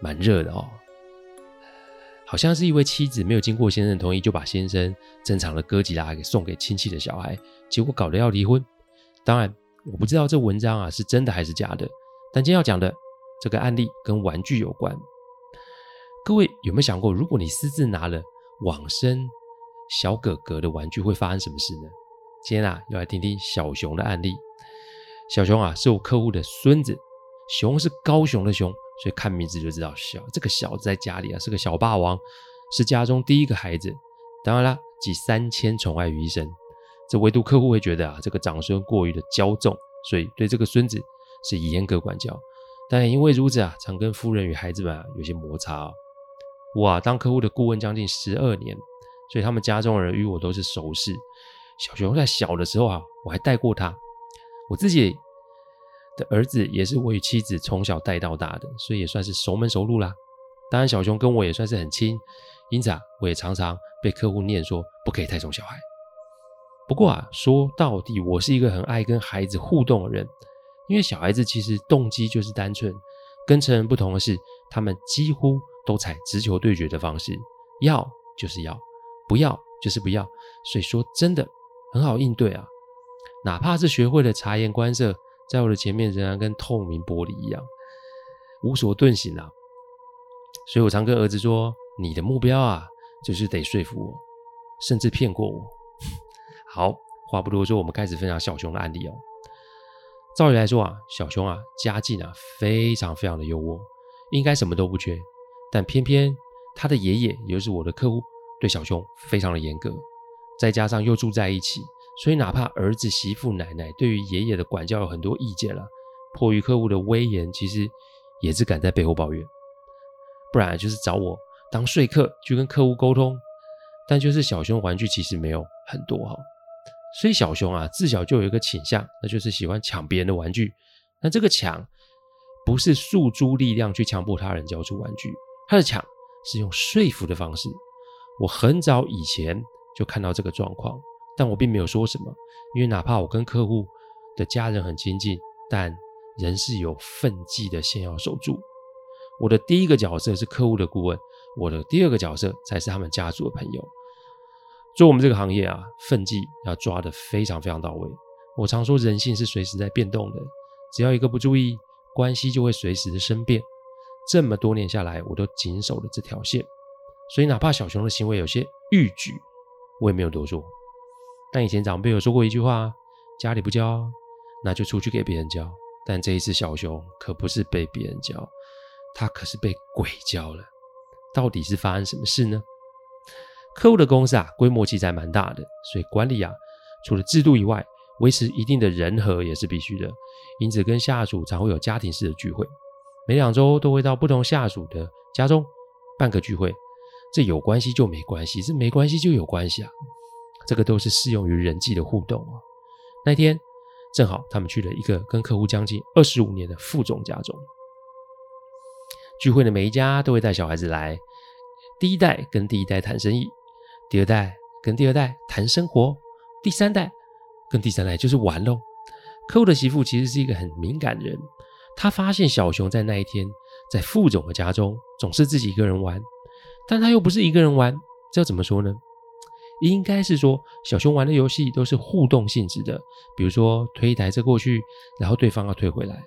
蛮热的哦，好像是一位妻子没有经过先生同意就把先生珍藏的哥吉拉给送给亲戚的小孩，结果搞得要离婚。当然，我不知道这文章啊是真的还是假的，但今天要讲的这个案例跟玩具有关。各位有没有想过，如果你私自拿了往生小哥哥的玩具，会发生什么事呢？今天啊，要来听听小熊的案例。小熊啊，是我客户的孙子，熊是高雄的熊。所以看名字就知道小，这个小子在家里啊是个小霸王，是家中第一个孩子。当然啦，集三千宠爱于一身。这唯独客户会觉得啊，这个长孙过于的骄纵，所以对这个孙子是严格管教。但因为如此啊，常跟夫人与孩子们啊有些摩擦哦。我啊当客户的顾问将近十二年，所以他们家中人与我都是熟识。小熊在小的时候啊，我还带过他。我自己。的儿子也是我与妻子从小带到大的，所以也算是熟门熟路啦。当然，小熊跟我也算是很亲，因此啊，我也常常被客户念说不可以太宠小孩。不过啊，说到底，我是一个很爱跟孩子互动的人，因为小孩子其实动机就是单纯，跟成人不同的是，他们几乎都采直球对决的方式，要就是要，不要就是不要，所以说真的很好应对啊。哪怕是学会了察言观色。在我的前面仍然跟透明玻璃一样，无所遁形啊！所以我常跟儿子说：“你的目标啊，就是得说服我，甚至骗过我。”好，话不多说，我们开始分享小熊的案例哦。照理来说啊，小熊啊，家境啊，非常非常的优渥，应该什么都不缺。但偏偏他的爷爷，也就是我的客户，对小熊非常的严格，再加上又住在一起。所以，哪怕儿子、媳妇、奶奶对于爷爷的管教有很多意见了，迫于客户的威严，其实也只敢在背后抱怨，不然就是找我当说客去跟客户沟通。但就是小熊玩具其实没有很多哈，所以小熊啊自小就有一个倾向，那就是喜欢抢别人的玩具。那这个抢不是诉诸力量去强迫他人交出玩具，他的抢是用说服的方式。我很早以前就看到这个状况。但我并没有说什么，因为哪怕我跟客户的家人很亲近，但仍是有分际的线要守住。我的第一个角色是客户的顾问，我的第二个角色才是他们家族的朋友。做我们这个行业啊，分际要抓得非常非常到位。我常说，人性是随时在变动的，只要一个不注意，关系就会随时的生变。这么多年下来，我都谨守了这条线，所以哪怕小熊的行为有些逾矩，我也没有多说。但以前长辈有说过一句话：家里不教，那就出去给别人教。但这一次小熊可不是被别人教，他可是被鬼教了。到底是发生什么事呢？客户的公司啊，规模其实还蛮大的，所以管理啊，除了制度以外，维持一定的人和也是必须的。因此，跟下属常会有家庭式的聚会，每两周都会到不同下属的家中办个聚会。这有关系就没关系，这没关系就有关系啊。这个都是适用于人际的互动啊。那天正好他们去了一个跟客户将近二十五年的副总家中，聚会的每一家都会带小孩子来，第一代跟第一代谈生意，第二代跟第二代谈生活，第三代跟第三代就是玩喽。客户的媳妇其实是一个很敏感的人，她发现小熊在那一天在副总的家中总是自己一个人玩，但他又不是一个人玩，这要怎么说呢？应该是说，小熊玩的游戏都是互动性质的，比如说推一台车过去，然后对方要推回来。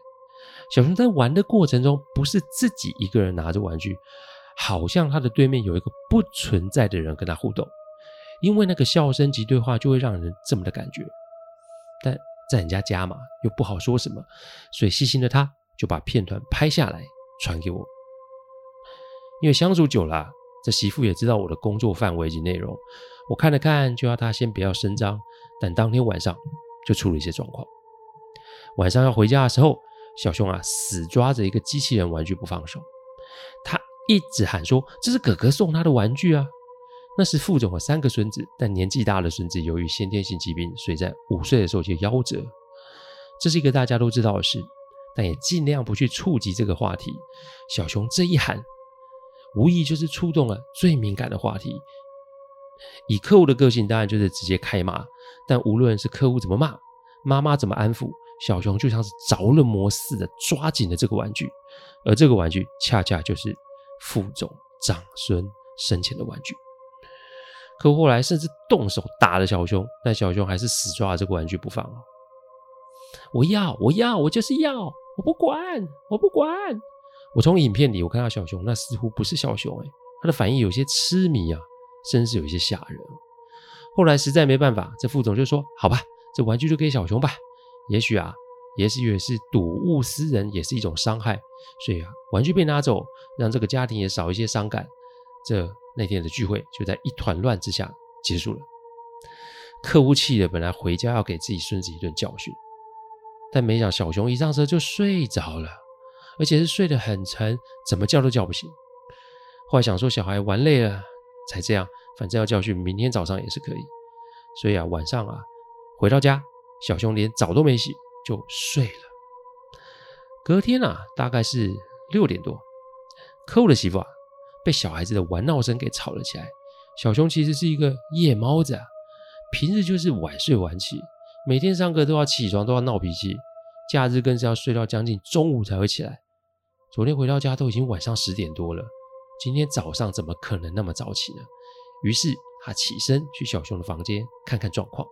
小熊在玩的过程中，不是自己一个人拿着玩具，好像他的对面有一个不存在的人跟他互动，因为那个笑声及对话就会让人这么的感觉。但在人家家嘛，又不好说什么，所以细心的他就把片段拍下来传给我。因为相处久了，这媳妇也知道我的工作范围及内容，我看了看，就要他先不要声张。但当天晚上就出了一些状况。晚上要回家的时候，小熊啊死抓着一个机器人玩具不放手，他一直喊说：“这是哥哥送他的玩具啊！”那是副总有三个孙子，但年纪大的孙子由于先天性疾病，所以在五岁的时候就夭折。这是一个大家都知道的事，但也尽量不去触及这个话题。小熊这一喊，无疑就是触动了最敏感的话题。以客户的个性，当然就是直接开骂。但无论是客户怎么骂，妈妈怎么安抚，小熊就像是着了魔似的抓紧了这个玩具，而这个玩具恰恰就是副总长孙生前的玩具。客户后来甚至动手打了小熊，但小熊还是死抓着这个玩具不放。我要，我要，我就是要，我不管，我不管。我从影片里我看到小熊，那似乎不是小熊哎，他的反应有些痴迷啊，甚至有一些吓人。后来实在没办法，这副总就说：“好吧，这玩具就给小熊吧。也许啊，也许也是睹物思人，也是一种伤害。所以啊，玩具被拿走，让这个家庭也少一些伤感。这那天的聚会就在一团乱之下结束了。客户气的本来回家要给自己孙子一顿教训，但没想小熊一上车就睡着了，而且是睡得很沉，怎么叫都叫不醒。后来想说小孩玩累了才这样。”反正要教训，明天早上也是可以。所以啊，晚上啊，回到家，小熊连澡都没洗就睡了。隔天啊，大概是六点多，客户的媳妇啊，被小孩子的玩闹声给吵了起来。小熊其实是一个夜猫子啊，平日就是晚睡晚起，每天上课都要起床，都要闹脾气，假日更是要睡到将近中午才会起来。昨天回到家都已经晚上十点多了，今天早上怎么可能那么早起呢？于是他起身去小熊的房间看看状况。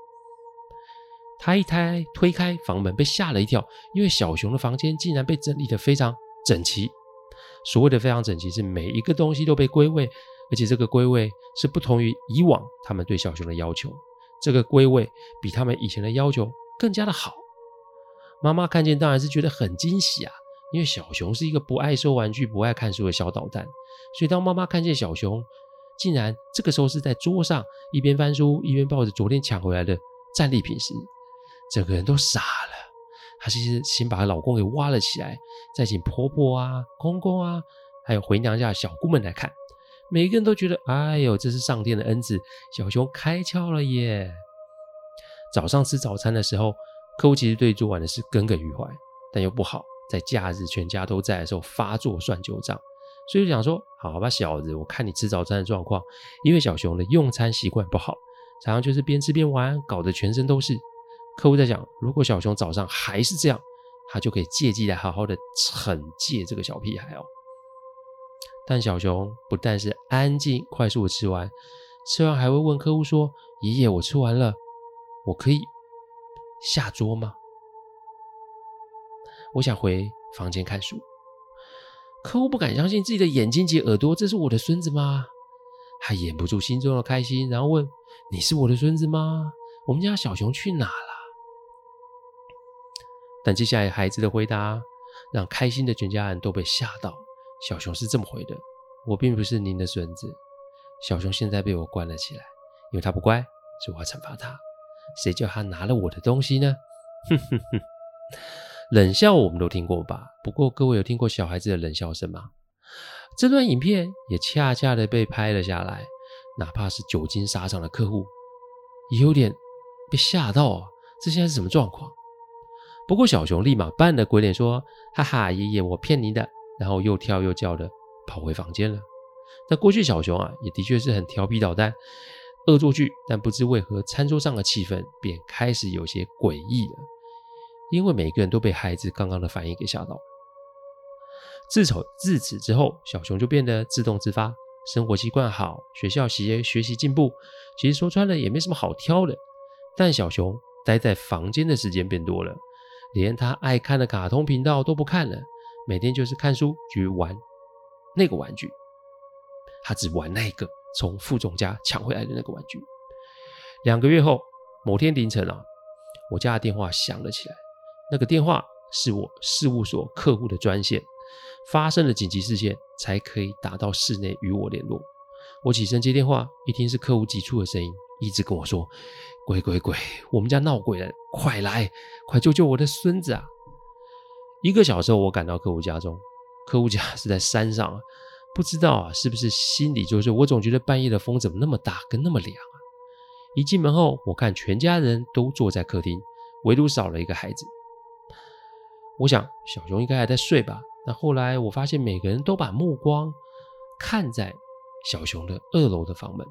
他一推推开房门，被吓了一跳，因为小熊的房间竟然被整理得非常整齐。所谓的非常整齐，是每一个东西都被归位，而且这个归位是不同于以往他们对小熊的要求。这个归位比他们以前的要求更加的好。妈妈看见当然是觉得很惊喜啊，因为小熊是一个不爱收玩具、不爱看书的小捣蛋，所以当妈妈看见小熊，竟然这个时候是在桌上一边翻书一边抱着昨天抢回来的战利品时，整个人都傻了。她其实先把她老公给挖了起来，再请婆婆啊、公公啊，还有回娘家的小姑们来看，每个人都觉得，哎呦，这是上天的恩赐，小熊开窍了耶！早上吃早餐的时候，客户其实对昨晚的事耿耿于怀，但又不好在假日全家都在的时候发作算旧账。所以就想说，好吧，小子，我看你吃早餐的状况，因为小熊的用餐习惯不好，常常就是边吃边玩，搞得全身都是。客户在想，如果小熊早上还是这样，他就可以借机来好好的惩戒这个小屁孩哦。但小熊不但是安静快速的吃完，吃完还会问客户说：“爷爷，我吃完了，我可以下桌吗？我想回房间看书。”客户不敢相信自己的眼睛及耳朵，这是我的孙子吗？他掩不住心中的开心，然后问：“你是我的孙子吗？我们家小熊去哪了？”但接下来孩子的回答让开心的全家人都被吓到。小熊是这么回的：“我并不是您的孙子，小熊现在被我关了起来，因为他不乖，所以我要惩罚他。谁叫他拿了我的东西呢？”哼哼哼。冷笑我们都听过吧？不过各位有听过小孩子的冷笑声吗？这段影片也恰恰的被拍了下来，哪怕是久经沙场的客户，也有点被吓到啊！这现在是什么状况？不过小熊立马扮了鬼脸说：“哈哈，爷爷，我骗您的。”然后又跳又叫的跑回房间了。那过去小熊啊，也的确是很调皮捣蛋、恶作剧，但不知为何餐桌上的气氛便开始有些诡异了。因为每个人都被孩子刚刚的反应给吓到。自从自此之后，小熊就变得自动自发，生活习惯好，学校习学习进步。其实说穿了也没什么好挑的。但小熊待在房间的时间变多了，连他爱看的卡通频道都不看了，每天就是看书去玩那个玩具。他只玩那个从副总家抢回来的那个玩具。两个月后，某天凌晨啊，我家的电话响了起来。那个电话是我事务所客户的专线，发生了紧急事件才可以打到室内与我联络。我起身接电话，一听是客户急促的声音，一直跟我说：“鬼鬼鬼，我们家闹鬼了，快来，快救救我的孙子啊！”一个小时后，我赶到客户家中，客户家是在山上啊，不知道啊是不是心里就是我总觉得半夜的风怎么那么大，跟那么凉啊！一进门后，我看全家人都坐在客厅，唯独少了一个孩子。我想小熊应该还在睡吧，但后来我发现每个人都把目光看在。小熊的二楼的房门，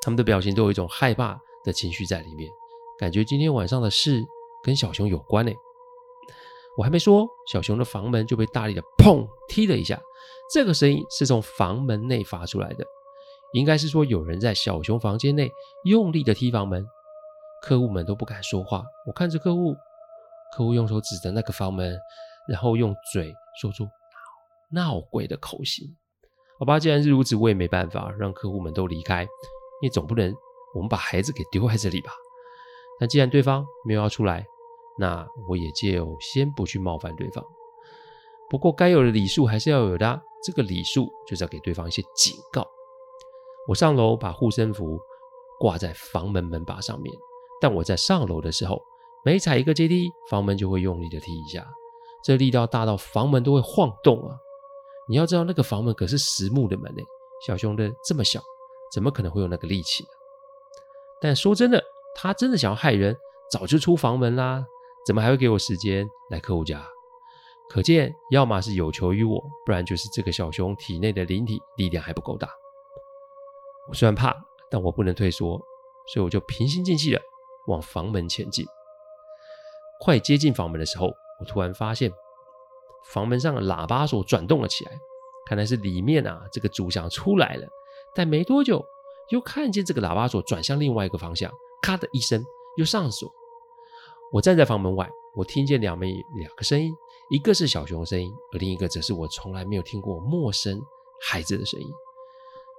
他们的表情都有一种害怕的情绪在里面，感觉今天晚上的事跟小熊有关呢。我还没说，小熊的房门就被大力的砰踢了一下，这个声音是从房门内发出来的，应该是说有人在小熊房间内用力的踢房门，客户们都不敢说话。我看着客户，客户用手指着那个房门，然后用嘴说出“闹鬼”的口型。好吧，既然是如此，我也没办法让客户们都离开，你总不能我们把孩子给丢在这里吧？那既然对方没有要出来，那我也就先不去冒犯对方。不过该有的礼数还是要有的，这个礼数就是要给对方一些警告。我上楼把护身符挂在房门门把上面，但我在上楼的时候，每踩一个阶梯，房门就会用力的踢一下，这力道大到房门都会晃动啊！你要知道，那个房门可是实木的门诶，小熊的这么小，怎么可能会有那个力气？但说真的，他真的想要害人，早就出房门啦，怎么还会给我时间来客户家？可见，要么是有求于我，不然就是这个小熊体内的灵体力量还不够大。我虽然怕，但我不能退缩，所以我就平心静气的往房门前进。快接近房门的时候，我突然发现。房门上的喇叭锁转动了起来，看来是里面啊这个主想出来了。但没多久，又看见这个喇叭锁转向另外一个方向，咔的一声又上锁。我站在房门外，我听见两枚两个声音，一个是小熊的声音，而另一个则是我从来没有听过陌生孩子的声音。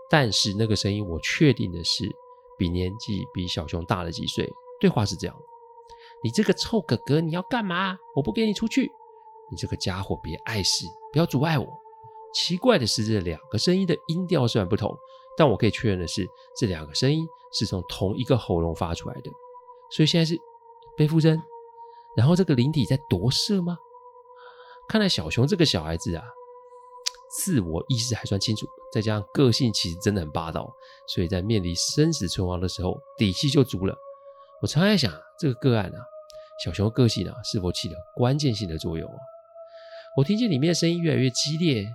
但是那个声音我确定的是，比年纪比小熊大了几岁。对话是这样：你这个臭哥哥，你要干嘛？我不给你出去。你这个家伙，别碍事，不要阻碍我。奇怪的是，这两个声音的音调虽然不同，但我可以确认的是，这两个声音是从同一个喉咙发出来的。所以现在是背附身，然后这个灵体在夺舍吗？看来小熊这个小孩子啊，自我意识还算清楚，再加上个性其实真的很霸道，所以在面临生死存亡的时候，底气就足了。我常在想，这个个案啊，小熊个性啊，是否起了关键性的作用啊？我听见里面的声音越来越激烈，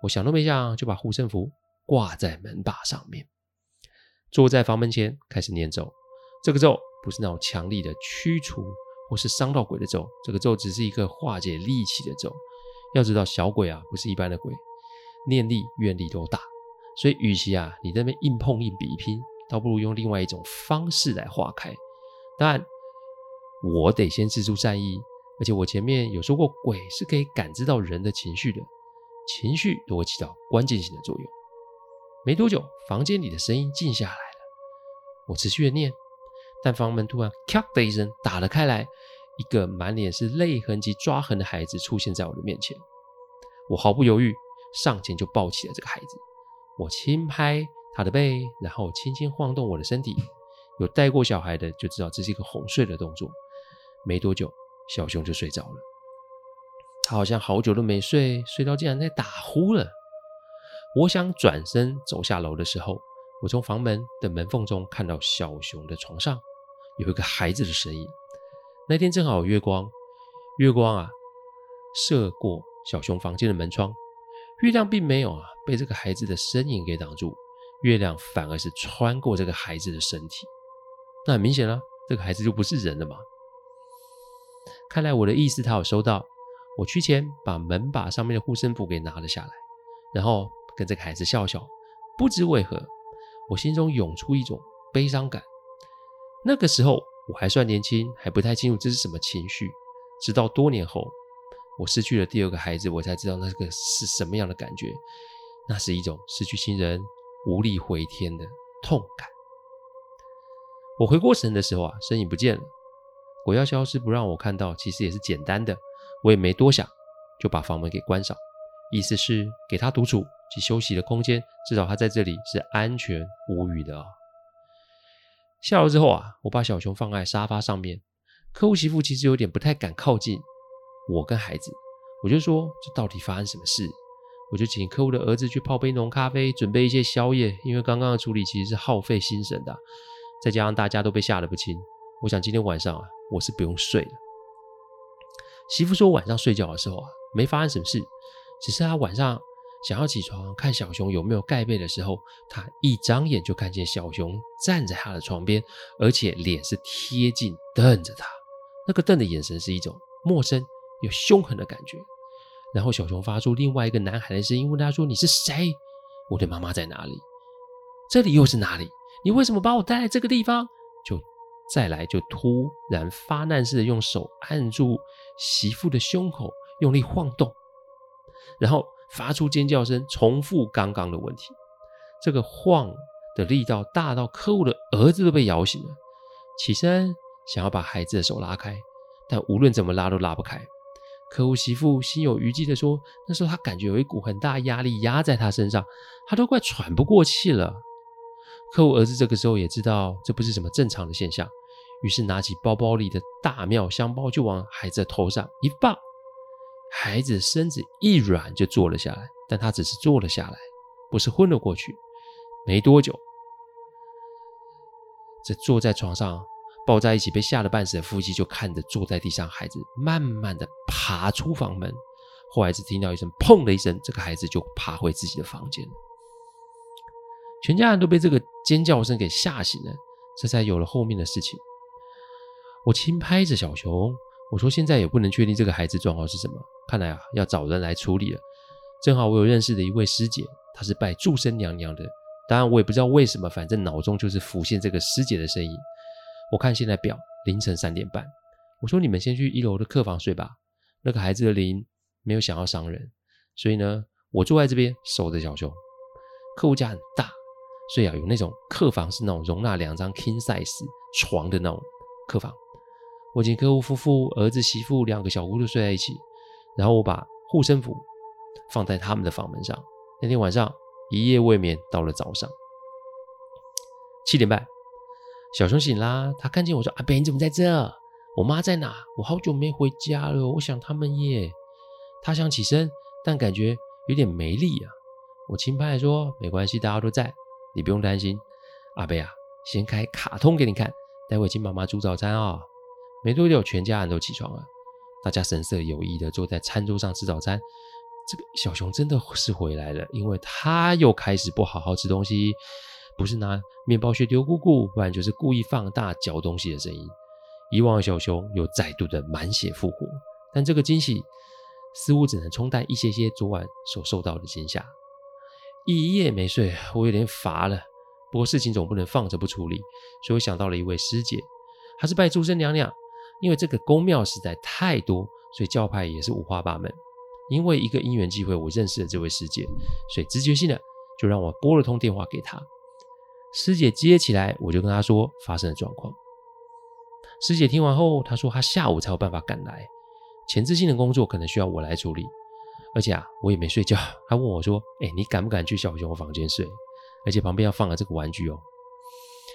我想都没想就把护身符挂在门把上面，坐在房门前开始念咒。这个咒不是那种强力的驱除或是伤到鬼的咒，这个咒只是一个化解戾气的咒。要知道小鬼啊不是一般的鬼，念力愿力都大，所以与其啊你在那边硬碰硬比拼，倒不如用另外一种方式来化开。当然，我得先释出善意。而且我前面有说过，鬼是可以感知到人的情绪的，情绪都会起到关键性的作用。没多久，房间里的声音静下来了。我持续的念，但房门突然咔的一声打了开来，一个满脸是泪痕及抓痕的孩子出现在我的面前。我毫不犹豫上前就抱起了这个孩子，我轻拍他的背，然后轻轻晃动我的身体。有带过小孩的就知道这是一个哄睡的动作。没多久。小熊就睡着了，他好像好久都没睡，睡到竟然在打呼了。我想转身走下楼的时候，我从房门的门缝中看到小熊的床上有一个孩子的身影。那天正好月光，月光啊射过小熊房间的门窗，月亮并没有啊被这个孩子的身影给挡住，月亮反而是穿过这个孩子的身体。那很明显了，这个孩子就不是人了嘛。看来我的意思他有收到，我去前把门把上面的护身符给拿了下来，然后跟这个孩子笑笑。不知为何，我心中涌出一种悲伤感。那个时候我还算年轻，还不太清楚这是什么情绪。直到多年后，我失去了第二个孩子，我才知道那个是什么样的感觉。那是一种失去亲人、无力回天的痛感。我回过神的时候啊，身影不见了。鬼要消失不让我看到，其实也是简单的，我也没多想，就把房门给关上，意思是给他独处及休息的空间，至少他在这里是安全无虞的、哦。下楼之后啊，我把小熊放在沙发上面，客户媳妇其实有点不太敢靠近我跟孩子，我就说，这到底发生什么事？我就请客户的儿子去泡杯浓咖啡，准备一些宵夜，因为刚刚的处理其实是耗费心神的，再加上大家都被吓得不轻，我想今天晚上啊。我是不用睡了。媳妇说晚上睡觉的时候啊，没发生什么事，只是她晚上想要起床看小熊有没有盖被的时候，她一张眼就看见小熊站在她的床边，而且脸是贴近瞪着她。那个瞪的眼神是一种陌生又凶狠的感觉。然后小熊发出另外一个男孩的声音，问他说：“你是谁？我的妈妈在哪里？这里又是哪里？你为什么把我带来这个地方？”再来就突然发难似的用手按住媳妇的胸口，用力晃动，然后发出尖叫声，重复刚刚的问题。这个晃的力道大到客户的儿子都被摇醒了，起身想要把孩子的手拉开，但无论怎么拉都拉不开。客户媳妇心有余悸地说：“那时候他感觉有一股很大压力压在他身上，他都快喘不过气了。”客户儿子这个时候也知道这不是什么正常的现象。于是拿起包包里的大妙香包，就往孩子的头上一放，孩子身子一软就坐了下来。但他只是坐了下来，不是昏了过去。没多久，这坐在床上抱在一起被吓得半死的夫妻就看着坐在地上孩子慢慢的爬出房门。后来只听到一声“砰”的一声，这个孩子就爬回自己的房间。全家人都被这个尖叫声给吓醒了，这才有了后面的事情。我轻拍着小熊，我说：“现在也不能确定这个孩子状况是什么，看来啊要找人来处理了。正好我有认识的一位师姐，她是拜注生娘娘的。当然我也不知道为什么，反正脑中就是浮现这个师姐的身影。我看现在表，凌晨三点半。我说你们先去一楼的客房睡吧。那个孩子的灵没有想要伤人，所以呢，我坐在这边守着小熊。客户家很大，所以啊有那种客房是那种容纳两张 king size 床的那种客房。”我请客户夫妇、儿子、媳妇两个小姑都睡在一起，然后我把护身符放在他们的房门上。那天晚上一夜未眠，到了早上七点半，小熊醒啦，他看见我说：“阿伯，你怎么在这？我妈在哪？我好久没回家了，我想他们耶。”他想起身，但感觉有点没力啊。我轻拍说：“没关系，大家都在，你不用担心。”阿伯啊，先开卡通给你看，待会请妈妈煮早餐啊、哦。没多久，全家人都起床了，大家神色有意的坐在餐桌上吃早餐。这个小熊真的是回来了，因为他又开始不好好吃东西，不是拿面包屑丢姑姑，不然就是故意放大嚼东西的声音。以往的小熊又再度的满血复活，但这个惊喜似乎只能冲淡一些些昨晚所受到的惊吓。一夜没睡，我有点乏了。不过事情总不能放着不处理，所以我想到了一位师姐，她是拜注生娘娘。因为这个宫庙实在太多，所以教派也是五花八门。因为一个因缘机会，我认识了这位师姐，所以直觉性的就让我拨了通电话给她。师姐接起来，我就跟她说发生的状况。师姐听完后，她说她下午才有办法赶来，前置性的工作可能需要我来处理。而且啊，我也没睡觉。她问我说：“哎，你敢不敢去小熊房间睡？而且旁边要放了这个玩具哦。”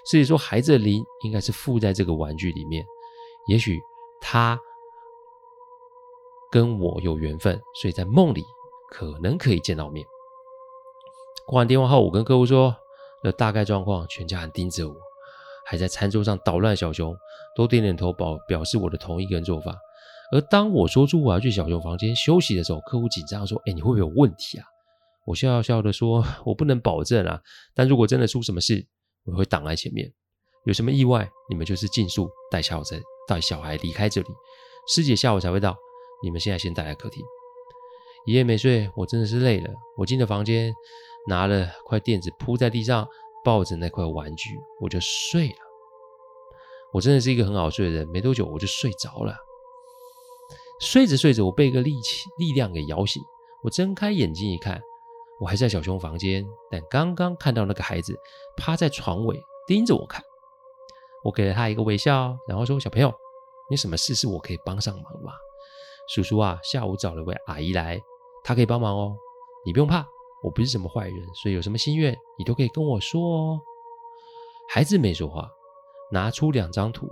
师姐说：“孩子的灵应该是附在这个玩具里面。”也许他跟我有缘分，所以在梦里可能可以见到面。挂完电话后，我跟客户说了大概状况，全家人盯着我，还在餐桌上捣乱。小熊都点点头，表表示我的同意跟做法。而当我说出我要去小熊房间休息的时候，客户紧张说：“哎，你会不会有问题啊？”我笑笑的说：“我不能保证啊，但如果真的出什么事，我会挡在前面。有什么意外，你们就是尽速带小子。”带小孩离开这里，师姐下午才会到。你们现在先待在客厅。一夜没睡，我真的是累了。我进了房间，拿了块垫子铺在地上，抱着那块玩具，我就睡了。我真的是一个很好睡的人，没多久我就睡着了。睡着睡着，我被一个力气力量给摇醒。我睁开眼睛一看，我还在小熊房间，但刚刚看到那个孩子趴在床尾盯着我看。我给了他一个微笑，然后说：“小朋友，你什么事是我可以帮上忙吗？”叔叔啊，下午找了位阿姨来，她可以帮忙哦。你不用怕，我不是什么坏人，所以有什么心愿你都可以跟我说哦。孩子没说话，拿出两张图，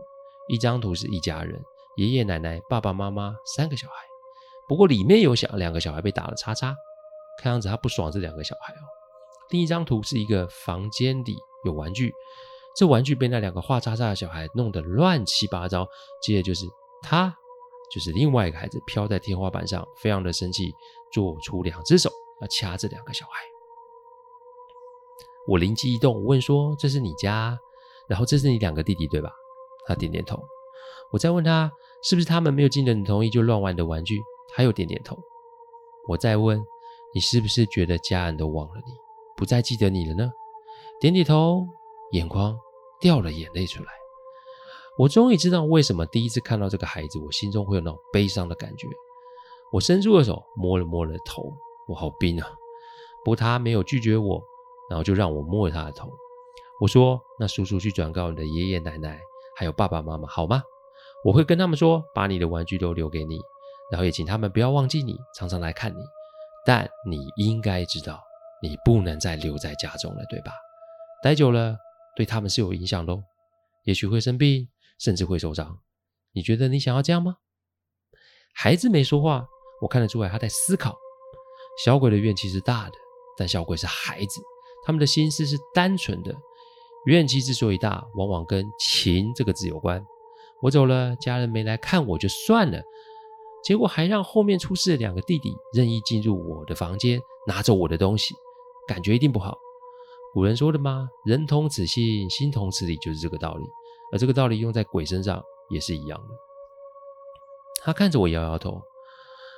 一张图是一家人，爷爷奶奶、爸爸妈妈三个小孩，不过里面有小两个小孩被打了叉叉，看样子他不爽这两个小孩哦。另一张图是一个房间里有玩具。这玩具被那两个画叉叉的小孩弄得乱七八糟，接着就是他，就是另外一个孩子飘在天花板上，非常的生气，做出两只手要掐这两个小孩。我灵机一动，问说：“这是你家，然后这是你两个弟弟对吧？”他点点头。我再问他：“是不是他们没有经得你同意就乱玩的玩具？”他又点点头。我再问：“你是不是觉得家人都忘了你，不再记得你了呢？”点点头，眼眶。掉了眼泪出来，我终于知道为什么第一次看到这个孩子，我心中会有那种悲伤的感觉。我伸出了手，摸了摸了头，我好冰啊！不过他没有拒绝我，然后就让我摸了他的头。我说：“那叔叔去转告你的爷爷奶奶，还有爸爸妈妈，好吗？我会跟他们说，把你的玩具都留给你，然后也请他们不要忘记你，常常来看你。但你应该知道，你不能再留在家中了，对吧？待久了。”对他们是有影响的，也许会生病，甚至会受伤。你觉得你想要这样吗？孩子没说话，我看得出来他在思考。小鬼的怨气是大的，但小鬼是孩子，他们的心思是单纯的。怨气之所以大，往往跟“情”这个字有关。我走了，家人没来看我就算了，结果还让后面出事的两个弟弟任意进入我的房间，拿走我的东西，感觉一定不好。古人说的吗？人同此心，心同此理，就是这个道理。而这个道理用在鬼身上也是一样的。他看着我摇摇头，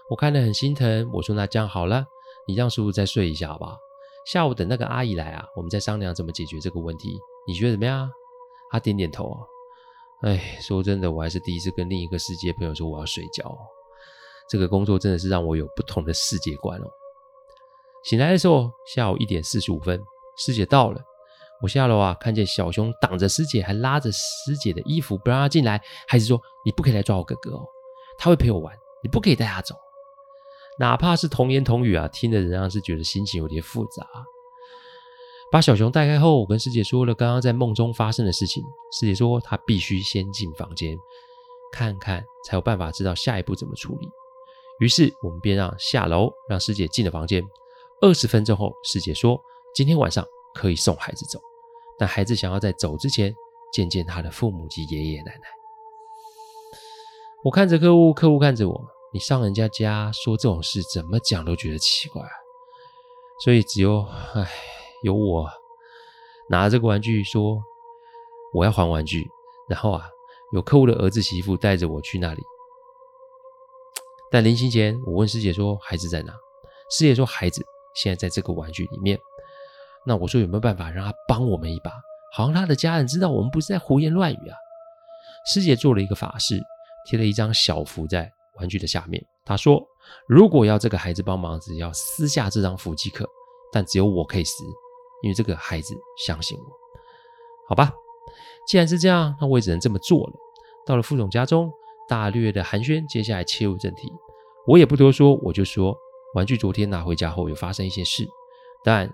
我看得很心疼。我说：“那这样好了，你让叔叔再睡一下好不好？下午等那个阿姨来啊，我们再商量怎么解决这个问题。你觉得怎么样？”他点点头。哎，说真的，我还是第一次跟另一个世界朋友说我要睡觉。这个工作真的是让我有不同的世界观哦。醒来的时候，下午一点四十五分。师姐到了，我下楼啊，看见小熊挡着师姐，还拉着师姐的衣服不让她进来。孩子说：“你不可以来抓我哥哥哦，他会陪我玩，你不可以带他走。”哪怕是童言童语啊，听的人啊是觉得心情有点复杂。把小熊带开后，我跟师姐说了刚刚在梦中发生的事情。师姐说她必须先进房间看看，才有办法知道下一步怎么处理。于是我们便让下楼，让师姐进了房间。二十分钟后，师姐说。今天晚上可以送孩子走，但孩子想要在走之前见见他的父母及爷爷奶奶。我看着客户，客户看着我。你上人家家说这种事，怎么讲都觉得奇怪啊。所以只有唉，有我拿着这个玩具说我要还玩具，然后啊，有客户的儿子媳妇带着我去那里。但临行前，我问师姐说孩子在哪？师姐说孩子现在在这个玩具里面。那我说有没有办法让他帮我们一把，好让他的家人知道我们不是在胡言乱语啊？师姐做了一个法事，贴了一张小符在玩具的下面。她说：“如果要这个孩子帮忙，只要撕下这张符即可，但只有我可以撕，因为这个孩子相信我。”好吧，既然是这样，那我也只能这么做了。到了副总家中，大略的寒暄，接下来切入正题。我也不多说，我就说玩具昨天拿回家后有发生一些事，但。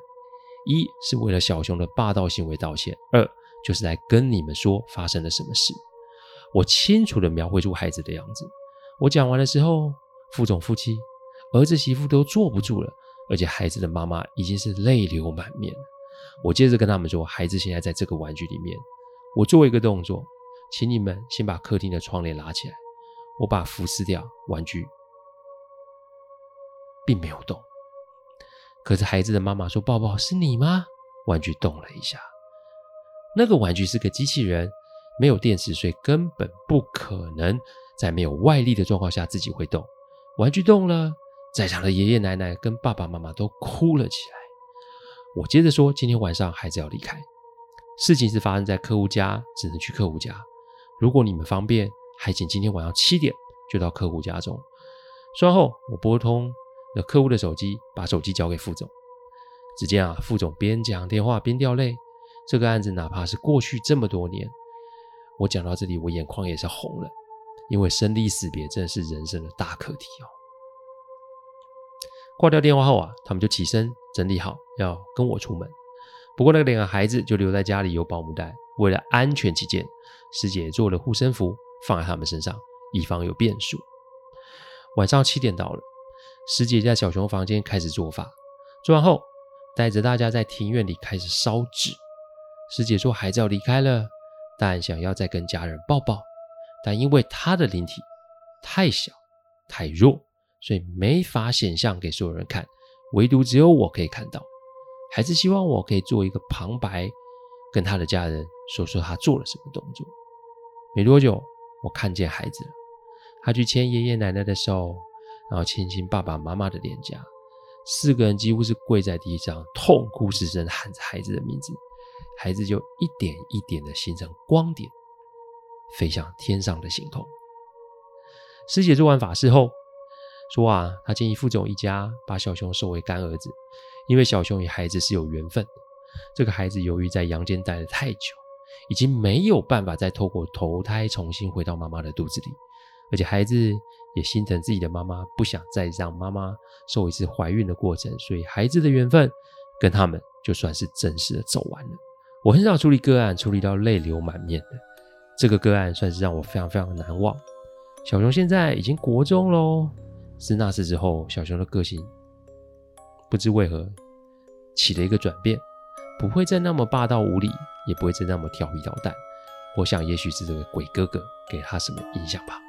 一是为了小熊的霸道行为道歉，二就是来跟你们说发生了什么事。我清楚地描绘出孩子的样子。我讲完的时候，副总夫妻、儿子媳妇都坐不住了，而且孩子的妈妈已经是泪流满面。我接着跟他们说，孩子现在在这个玩具里面。我做一个动作，请你们先把客厅的窗帘拉起来。我把符撕掉，玩具并没有动。可是孩子的妈妈说：“抱抱，是你吗？”玩具动了一下。那个玩具是个机器人，没有电池，所以根本不可能在没有外力的状况下自己会动。玩具动了，在场的爷爷奶奶跟爸爸妈妈都哭了起来。我接着说：“今天晚上孩子要离开，事情是发生在客户家，只能去客户家。如果你们方便，还请今天晚上七点就到客户家中。”说完后，我拨通。那客户的手机，把手机交给副总。只见啊，副总边讲电话边掉泪。这个案子哪怕是过去这么多年，我讲到这里，我眼眶也是红了，因为生离死别真的是人生的大课题哦。挂掉电话后啊，他们就起身整理好要跟我出门。不过那两个孩子就留在家里有保姆带，为了安全起见，师姐做了护身符放在他们身上，以防有变数。晚上七点到了，师姐在小熊房间开始做法，做完后带着大家在庭院里开始烧纸。师姐说孩子要离开了，但想要再跟家人抱抱，但因为她的灵体太小太弱，所以没法显像给所有人看，唯独只有我可以看到。孩子希望我可以做一个旁白，跟他的家人说说他做了什么动作。没多久，我看见孩子了，他去牵爷爷奶奶的手，然后亲亲爸爸妈妈的脸颊，四个人几乎是跪在地上，痛哭失声喊着孩子的名字。孩子就一点一点的形成光点，飞向天上的星空。师姐做完法事后说：“啊，她建议副总一家把小熊收为干儿子，因为小熊与孩子是有缘分的。这个孩子由于在阳间待了太久，已经没有办法再透过投胎重新回到妈妈的肚子里，而且孩子也心疼自己的妈妈，不想再让妈妈受一次怀孕的过程，所以孩子的缘分跟他们就算是正式的走完了。”我很少处理个案，处理到泪流满面的。这个个案算是让我非常非常难忘。小熊现在已经国中喽，自那次之后，小熊的个性不知为何起了一个转变，不会再那么霸道无理，也不会再那么调皮捣蛋。我想，也许是这个鬼哥哥给他什么影响吧。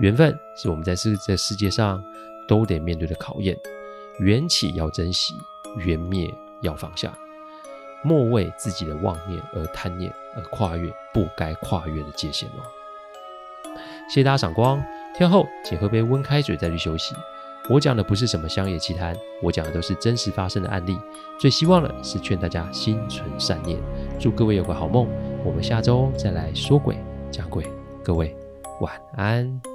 缘分是我们在世这世界上都得面对的考验，缘起要珍惜，缘灭要放下。莫为自己的妄念而贪念，而跨越不该跨越的界限哦。谢谢大家赏光，天后请喝杯温开水再去休息。我讲的不是什么乡野奇谈，我讲的都是真实发生的案例。最希望的是劝大家心存善念，祝各位有个好梦。我们下周再来说鬼讲鬼，各位晚安。